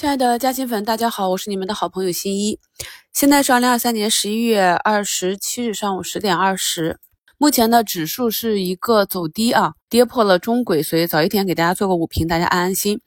亲爱的嘉兴粉，大家好，我是你们的好朋友新一。现在是二零二三年十一月二十七日上午十点二十，目前的指数是一个走低啊，跌破了中轨，所以早一天给大家做个午评，大家安安心。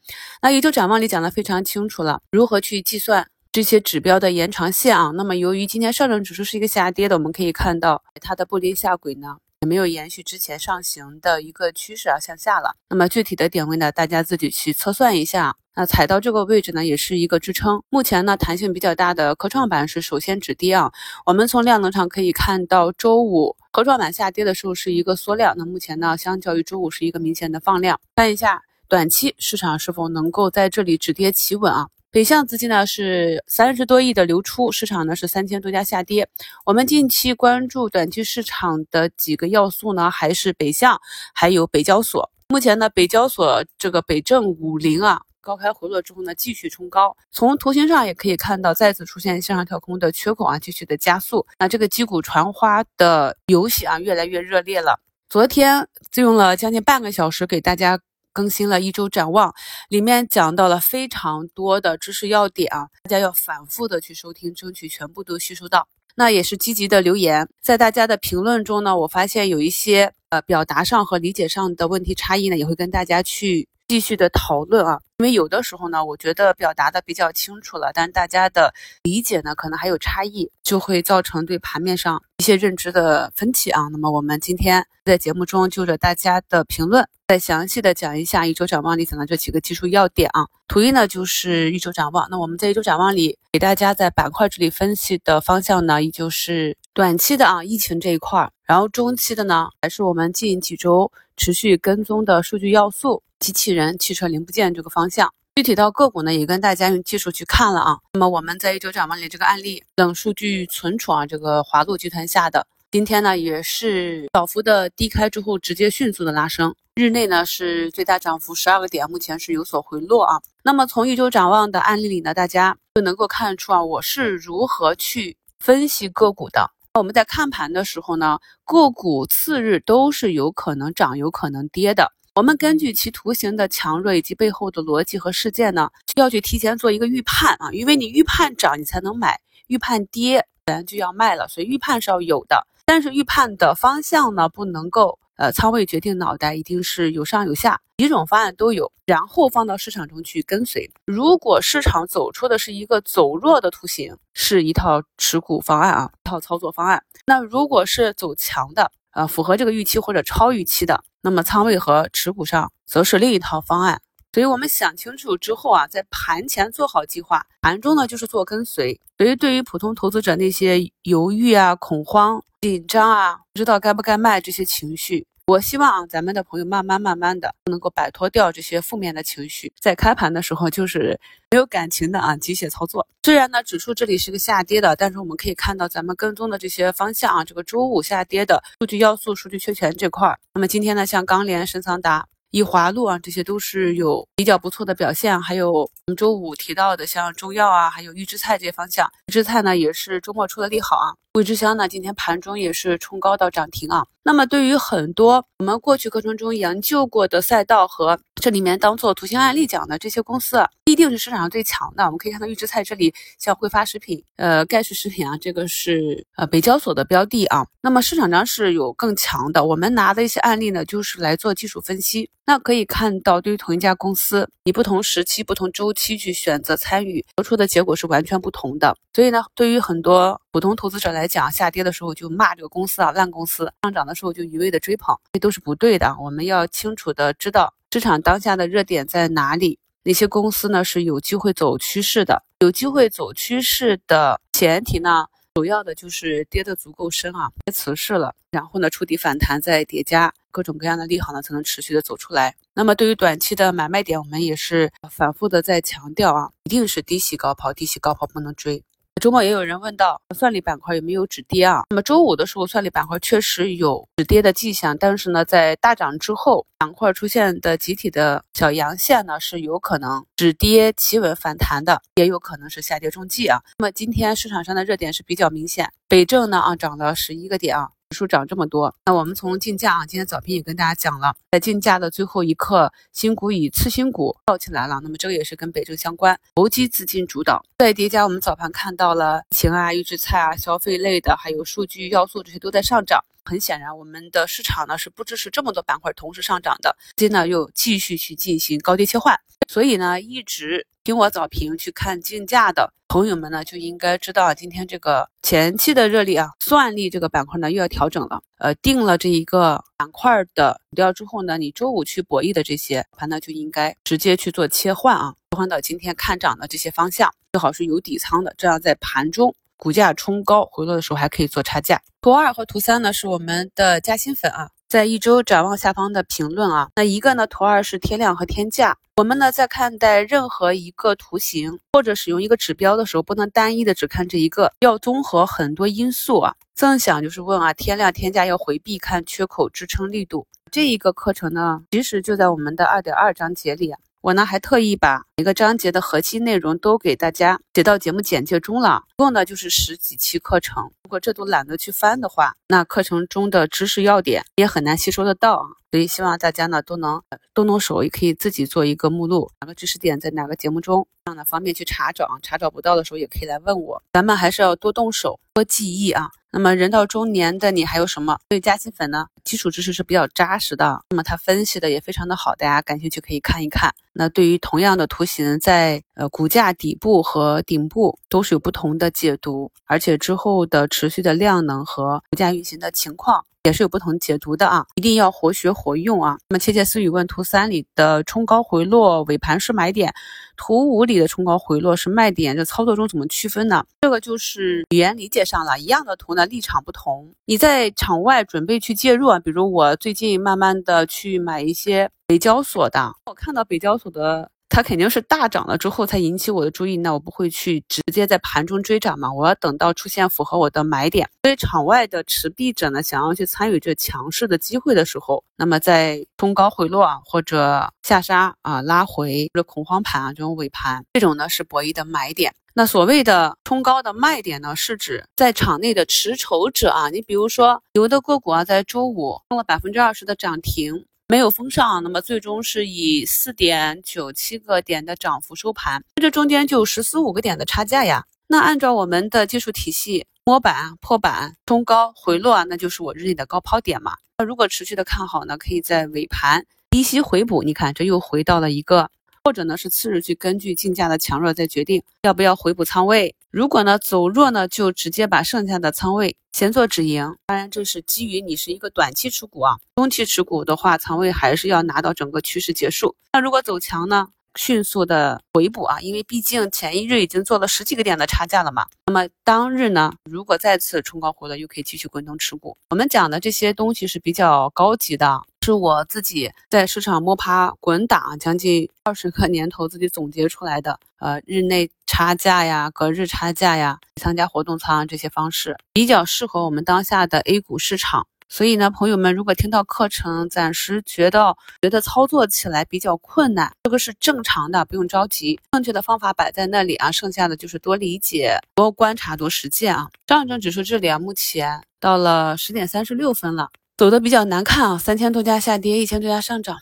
那一周展望里讲的非常清楚了，如何去计算这些指标的延长线啊？那么由于今天上证指数是一个下跌的，我们可以看到它的布林下轨呢。也没有延续之前上行的一个趋势啊，向下了。那么具体的点位呢，大家自己去测算一下。那踩到这个位置呢，也是一个支撑。目前呢，弹性比较大的科创板是首先止跌啊。我们从量能上可以看到，周五科创板下跌的时候是一个缩量，那目前呢，相较于周五是一个明显的放量。看一下短期市场是否能够在这里止跌企稳啊。北向资金呢是三十多亿的流出，市场呢是三千多家下跌。我们近期关注短期市场的几个要素呢，还是北向，还有北交所。目前呢，北交所这个北证五零啊，高开回落之后呢，继续冲高。从图形上也可以看到，再次出现向上跳空的缺口啊，继续的加速。那这个击鼓传花的游戏啊，越来越热烈了。昨天就用了将近半个小时给大家。更新了一周展望，里面讲到了非常多的知识要点啊，大家要反复的去收听，争取全部都吸收到。那也是积极的留言，在大家的评论中呢，我发现有一些呃表达上和理解上的问题差异呢，也会跟大家去继续的讨论啊。因为有的时候呢，我觉得表达的比较清楚了，但大家的理解呢，可能还有差异，就会造成对盘面上一些认知的分歧啊。那么我们今天在节目中就着大家的评论，再详细的讲一下一周展望里讲的这几个技术要点啊。图一呢就是一周展望，那我们在一周展望里给大家在板块这里分析的方向呢，依旧是短期的啊，疫情这一块儿，然后中期的呢，还是我们近几周持续跟踪的数据要素。机器人、汽车零部件这个方向，具体到个股呢，也跟大家用技术去看了啊。那么我们在一周展望里这个案例，冷数据存储啊，这个华路集团下的，今天呢也是小幅的低开之后，直接迅速的拉升，日内呢是最大涨幅十二个点，目前是有所回落啊。那么从一周展望的案例里呢，大家就能够看出啊，我是如何去分析个股的。我们在看盘的时候呢，个股次日都是有可能涨，有可能跌的。我们根据其图形的强弱以及背后的逻辑和事件呢，需要去提前做一个预判啊，因为你预判涨你才能买，预判跌咱就要卖了，所以预判是要有的。但是预判的方向呢，不能够呃仓位决定脑袋，一定是有上有下，几种方案都有，然后放到市场中去跟随。如果市场走出的是一个走弱的图形，是一套持股方案啊，一套操作方案。那如果是走强的，呃，符合这个预期或者超预期的。那么仓位和持股上则是另一套方案，所以我们想清楚之后啊，在盘前做好计划，盘中呢就是做跟随。所以对于普通投资者那些犹豫啊、恐慌、紧张啊，不知道该不该卖这些情绪，我希望啊，咱们的朋友慢慢慢慢的能够摆脱掉这些负面的情绪，在开盘的时候就是没有感情的啊，机械操作。虽然呢，指数这里是个下跌的，但是我们可以看到咱们跟踪的这些方向啊，这个周五下跌的数据要素、数据确权这块儿。那么今天呢，像钢联、深桑达。以华路啊，这些都是有比较不错的表现。还有我们周五提到的像中药啊，还有预制菜这些方向，预制菜呢也是周末出的利好啊。桂枝香呢今天盘中也是冲高到涨停啊。那么对于很多我们过去课程中研究过的赛道和这里面当做图形案例讲的这些公司，一定是市场上最强的。我们可以看到预制菜这里像汇发食品、呃盖世食品啊，这个是呃北交所的标的啊。那么市场上是有更强的，我们拿的一些案例呢，就是来做技术分析。那可以看到，对于同一家公司，你不同时期、不同周期去选择参与，得出的结果是完全不同的。所以呢，对于很多普通投资者来讲，下跌的时候就骂这个公司啊烂公司，上涨的时候就一味的追捧，这都是不对的。我们要清楚的知道市场当下的热点在哪里，哪些公司呢是有机会走趋势的，有机会走趋势的前提呢？主要的就是跌得足够深啊，跌瓷实了，然后呢触底反弹再叠加各种各样的利好呢，才能持续的走出来。那么对于短期的买卖点，我们也是反复的在强调啊，一定是低吸高抛，低吸高抛不能追。周末也有人问到算力板块有没有止跌啊？那么周五的时候，算力板块确实有止跌的迹象，但是呢，在大涨之后，板块出现的集体的小阳线呢，是有可能止跌企稳反弹的，也有可能是下跌中继啊。那么今天市场上的热点是比较明显，北证呢啊涨了十一个点啊。指数涨这么多。那我们从竞价啊，今天早评也跟大家讲了，在竞价的最后一刻，新股以次新股跳起来了。那么这个也是跟北证相关，投机资金主导。再叠加我们早盘看到了疫情啊、预制菜啊、消费类的，还有数据要素这些都在上涨。很显然，我们的市场呢是不支持这么多板块同时上涨的，资金呢又继续去进行高低切换，所以呢，一直听我早评去看竞价的朋友们呢，就应该知道今天这个前期的热力啊，算力这个板块呢又要调整了。呃，定了这一个板块的主调之后呢，你周五去博弈的这些盘呢，就应该直接去做切换啊，切换到今天看涨的这些方向，最好是有底仓的，这样在盘中。股价冲高回落的时候还可以做差价。图二和图三呢是我们的加薪粉啊，在一周展望下方的评论啊，那一个呢图二是天量和天价。我们呢在看待任何一个图形或者使用一个指标的时候，不能单一的只看这一个，要综合很多因素啊。正想就是问啊，天量天价要回避看缺口支撑力度。这一个课程呢，其实就在我们的二点二章节里啊。我呢还特意把每个章节的核心内容都给大家写到节目简介中了，一共呢就是十几期课程。如果这都懒得去翻的话，那课程中的知识要点也很难吸收得到啊。所以希望大家呢都能动动手，也可以自己做一个目录，哪个知识点在哪个节目中，这样呢方便去查找。查找不到的时候也可以来问我。咱们还是要多动手，多记忆啊。那么人到中年的你还有什么对加薪粉呢？基础知识是比较扎实的，那么他分析的也非常的好，大家感兴趣可以看一看。那对于同样的图形，在呃股价底部和顶部都是有不同的解读，而且之后的持续的量能和股价运行的情况。也是有不同解读的啊，一定要活学活用啊。那么窃窃私语问图三里的冲高回落尾盘是买点，图五里的冲高回落是卖点，这操作中怎么区分呢？这个就是语言理解上了，一样的图呢立场不同。你在场外准备去介入啊，比如我最近慢慢的去买一些北交所的，我看到北交所的。它肯定是大涨了之后才引起我的注意，那我不会去直接在盘中追涨嘛，我要等到出现符合我的买点。所以场外的持币者呢，想要去参与这强势的机会的时候，那么在冲高回落啊或者下杀啊拉回或者恐慌盘啊这种尾盘，这种呢是博弈的买点。那所谓的冲高的卖点呢，是指在场内的持筹者啊，你比如说有的个股啊，在周五冲了百分之二十的涨停。没有封上，那么最终是以四点九七个点的涨幅收盘，这中间就十四五个点的差价呀。那按照我们的技术体系，摸板、破板、冲高回落，那就是我日内的高抛点嘛。那如果持续的看好呢，可以在尾盘低吸回补。你看，这又回到了一个。或者呢是次日去根据竞价的强弱再决定要不要回补仓位。如果呢走弱呢，就直接把剩下的仓位先做止盈。当然这是基于你是一个短期持股啊，中期持股的话，仓位还是要拿到整个趋势结束。那如果走强呢，迅速的回补啊，因为毕竟前一日已经做了十几个点的差价了嘛。那么当日呢，如果再次冲高回落，又可以继续滚动持股。我们讲的这些东西是比较高级的。是我自己在市场摸爬滚打将近二十个年头自己总结出来的，呃，日内差价呀，隔日差价呀，参加活动仓这些方式，比较适合我们当下的 A 股市场。所以呢，朋友们如果听到课程，暂时觉得觉得操作起来比较困难，这个是正常的，不用着急。正确的方法摆在那里啊，剩下的就是多理解、多观察、多实践啊。上证指数这里啊，目前到了十点三十六分了。走的比较难看啊，三千多家下跌，一千多家上涨。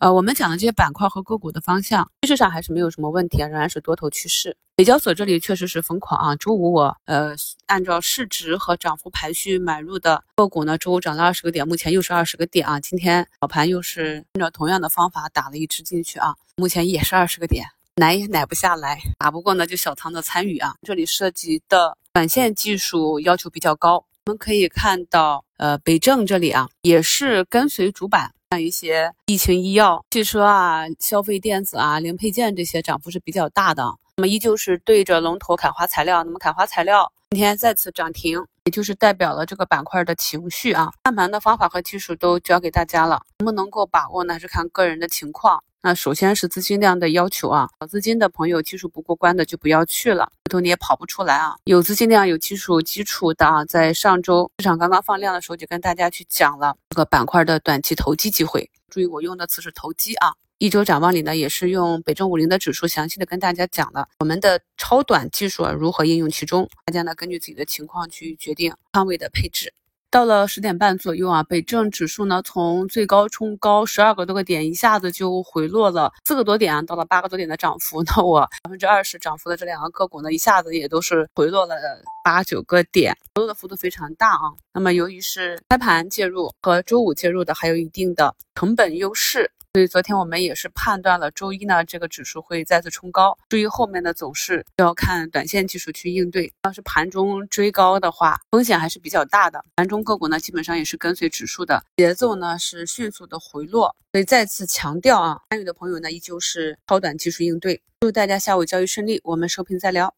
呃，我们讲的这些板块和个股的方向，趋势上还是没有什么问题啊，仍然是多头趋势。北交所这里确实是疯狂啊，周五我呃按照市值和涨幅排序买入的个股呢，周五涨了二十个点，目前又是二十个点啊。今天早盘又是按照同样的方法打了一只进去啊，目前也是二十个点，奶也奶不下来，打不过呢就小仓的参与啊。这里涉及的短线技术要求比较高。我们可以看到，呃，北证这里啊，也是跟随主板，像一些疫情医药、汽车啊、消费电子啊、零配件这些涨幅是比较大的。那么依旧是对着龙头凯华材料，那么凯华材料今天再次涨停，也就是代表了这个板块的情绪啊。看盘的方法和技术都教给大家了，能不能够把握呢？是看个人的情况。那首先是资金量的要求啊，小资金的朋友技术不过关的就不要去了，回头你也跑不出来啊。有资金量、有技术基础的啊，在上周市场刚刚放量的时候，就跟大家去讲了这个板块的短期投机机会。注意我用的词是投机啊。一周展望里呢，也是用北证五零的指数详细的跟大家讲了我们的超短技术如何应用其中，大家呢根据自己的情况去决定仓位的配置。到了十点半左右啊，北证指数呢从最高冲高十二个多个点，一下子就回落了四个多点啊，到了八个多点的涨幅。那我百分之二十涨幅的这两个个股呢，一下子也都是回落了八九个点，回落的幅度非常大啊。那么由于是开盘介入和周五介入的，还有一定的成本优势。所以昨天我们也是判断了，周一呢这个指数会再次冲高，至于后面的走势要看短线技术去应对。要是盘中追高的话，风险还是比较大的。盘中个股呢基本上也是跟随指数的节奏呢是迅速的回落，所以再次强调啊，参与的朋友呢依旧是超短技术应对。祝大家下午交易顺利，我们收评再聊。